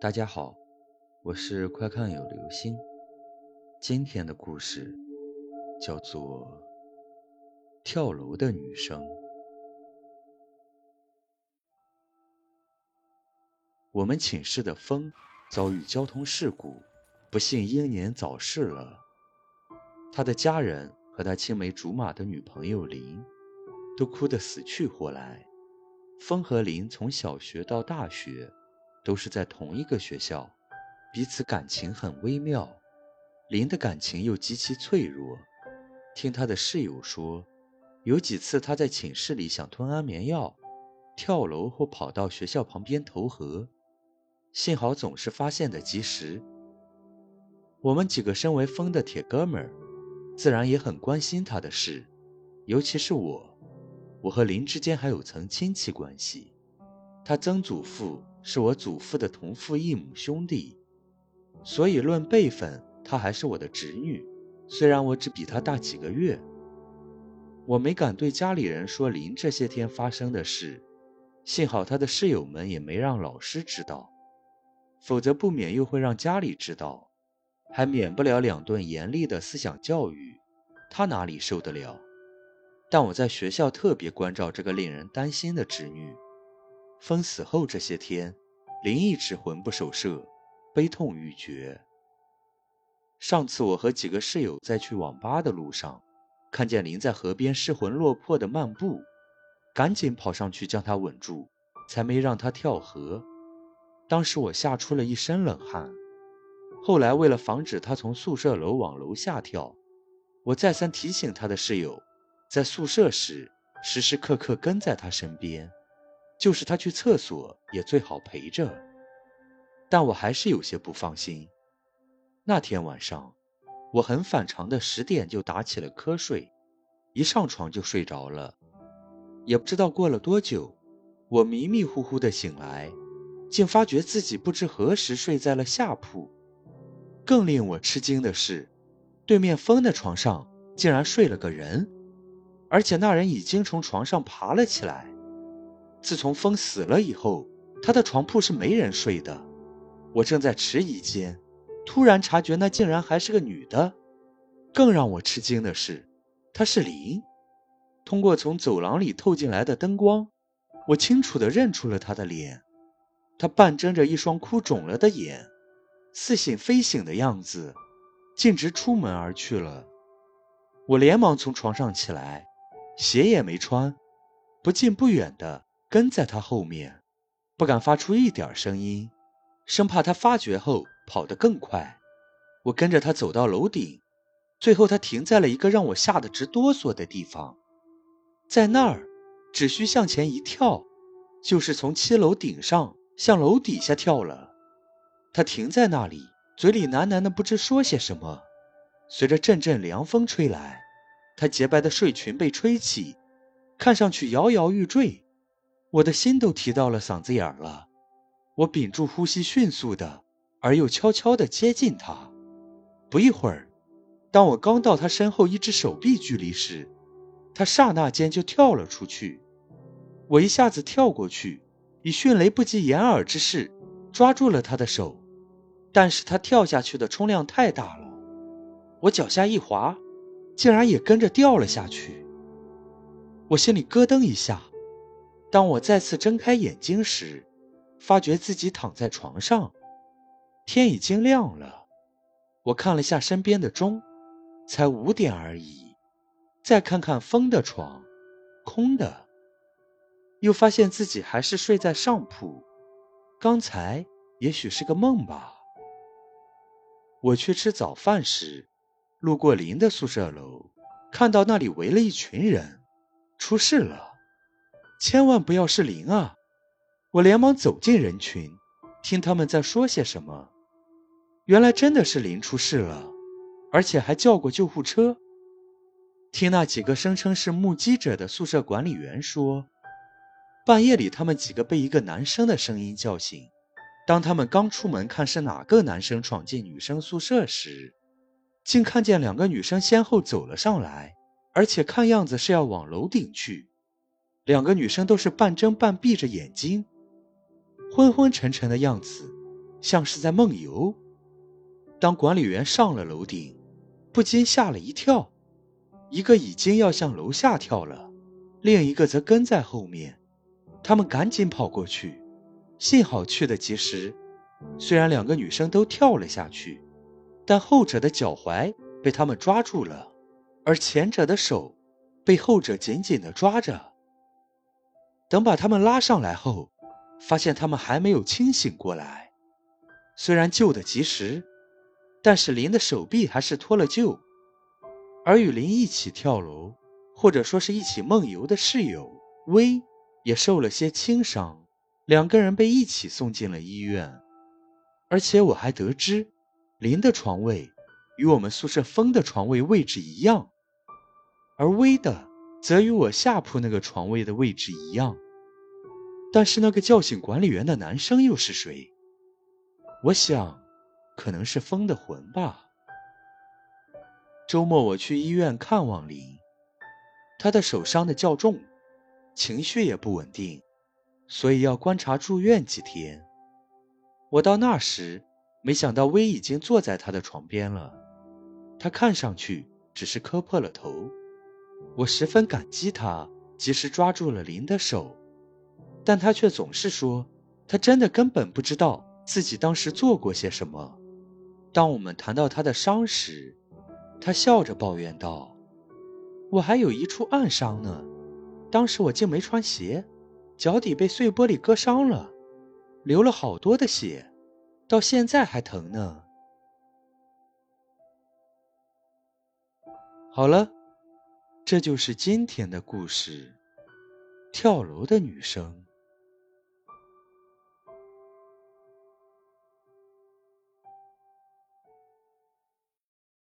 大家好，我是快看有流星。今天的故事叫做《跳楼的女生》。我们寝室的风遭遇交通事故，不幸英年早逝了。他的家人和他青梅竹马的女朋友林，都哭得死去活来。风和林从小学到大学。都是在同一个学校，彼此感情很微妙。林的感情又极其脆弱。听他的室友说，有几次他在寝室里想吞安眠药、跳楼或跑到学校旁边投河，幸好总是发现的及时。我们几个身为风的铁哥们儿，自然也很关心他的事，尤其是我，我和林之间还有层亲戚关系，他曾祖父。是我祖父的同父异母兄弟，所以论辈分，她还是我的侄女。虽然我只比她大几个月，我没敢对家里人说林这些天发生的事。幸好他的室友们也没让老师知道，否则不免又会让家里知道，还免不了两顿严厉的思想教育。他哪里受得了？但我在学校特别关照这个令人担心的侄女。风死后这些天，林一直魂不守舍，悲痛欲绝。上次我和几个室友在去网吧的路上，看见林在河边失魂落魄的漫步，赶紧跑上去将他稳住，才没让他跳河。当时我吓出了一身冷汗。后来为了防止他从宿舍楼往楼下跳，我再三提醒他的室友，在宿舍时时时刻刻跟在他身边。就是他去厕所也最好陪着，但我还是有些不放心。那天晚上，我很反常的十点就打起了瞌睡，一上床就睡着了。也不知道过了多久，我迷迷糊糊的醒来，竟发觉自己不知何时睡在了下铺。更令我吃惊的是，对面风的床上竟然睡了个人，而且那人已经从床上爬了起来。自从风死了以后，他的床铺是没人睡的。我正在迟疑间，突然察觉那竟然还是个女的。更让我吃惊的是，她是林。通过从走廊里透进来的灯光，我清楚地认出了她的脸。她半睁着一双哭肿了的眼，似醒非醒的样子，径直出门而去了。我连忙从床上起来，鞋也没穿，不近不远的。跟在他后面，不敢发出一点声音，生怕他发觉后跑得更快。我跟着他走到楼顶，最后他停在了一个让我吓得直哆嗦的地方。在那儿，只需向前一跳，就是从七楼顶上向楼底下跳了。他停在那里，嘴里喃喃的不知说些什么。随着阵阵凉风吹来，他洁白的睡裙被吹起，看上去摇摇欲坠。我的心都提到了嗓子眼儿了，我屏住呼吸，迅速的而又悄悄地接近他。不一会儿，当我刚到他身后一只手臂距离时，他刹那间就跳了出去。我一下子跳过去，以迅雷不及掩耳之势抓住了他的手，但是他跳下去的冲量太大了，我脚下一滑，竟然也跟着掉了下去。我心里咯噔一下。当我再次睁开眼睛时，发觉自己躺在床上，天已经亮了。我看了下身边的钟，才五点而已。再看看风的床，空的。又发现自己还是睡在上铺，刚才也许是个梦吧。我去吃早饭时，路过林的宿舍楼，看到那里围了一群人，出事了。千万不要是林啊！我连忙走进人群，听他们在说些什么。原来真的是林出事了，而且还叫过救护车。听那几个声称是目击者的宿舍管理员说，半夜里他们几个被一个男生的声音叫醒。当他们刚出门看是哪个男生闯进女生宿舍时，竟看见两个女生先后走了上来，而且看样子是要往楼顶去。两个女生都是半睁半闭着眼睛，昏昏沉沉的样子，像是在梦游。当管理员上了楼顶，不禁吓了一跳，一个已经要向楼下跳了，另一个则跟在后面。他们赶紧跑过去，幸好去得及时。虽然两个女生都跳了下去，但后者的脚踝被他们抓住了，而前者的手被后者紧紧地抓着。等把他们拉上来后，发现他们还没有清醒过来。虽然救得及时，但是林的手臂还是脱了臼，而与林一起跳楼，或者说是一起梦游的室友威也受了些轻伤，两个人被一起送进了医院。而且我还得知，林的床位与我们宿舍风的床位位置一样，而威的则与我下铺那个床位的位置一样。但是那个叫醒管理员的男生又是谁？我想，可能是风的魂吧。周末我去医院看望林，他的手伤的较重，情绪也不稳定，所以要观察住院几天。我到那时，没想到威已经坐在他的床边了。他看上去只是磕破了头。我十分感激他及时抓住了林的手，但他却总是说，他真的根本不知道自己当时做过些什么。当我们谈到他的伤时，他笑着抱怨道：“我还有一处暗伤呢，当时我竟没穿鞋，脚底被碎玻璃割伤了。”流了好多的血，到现在还疼呢。好了，这就是今天的故事，跳楼的女生。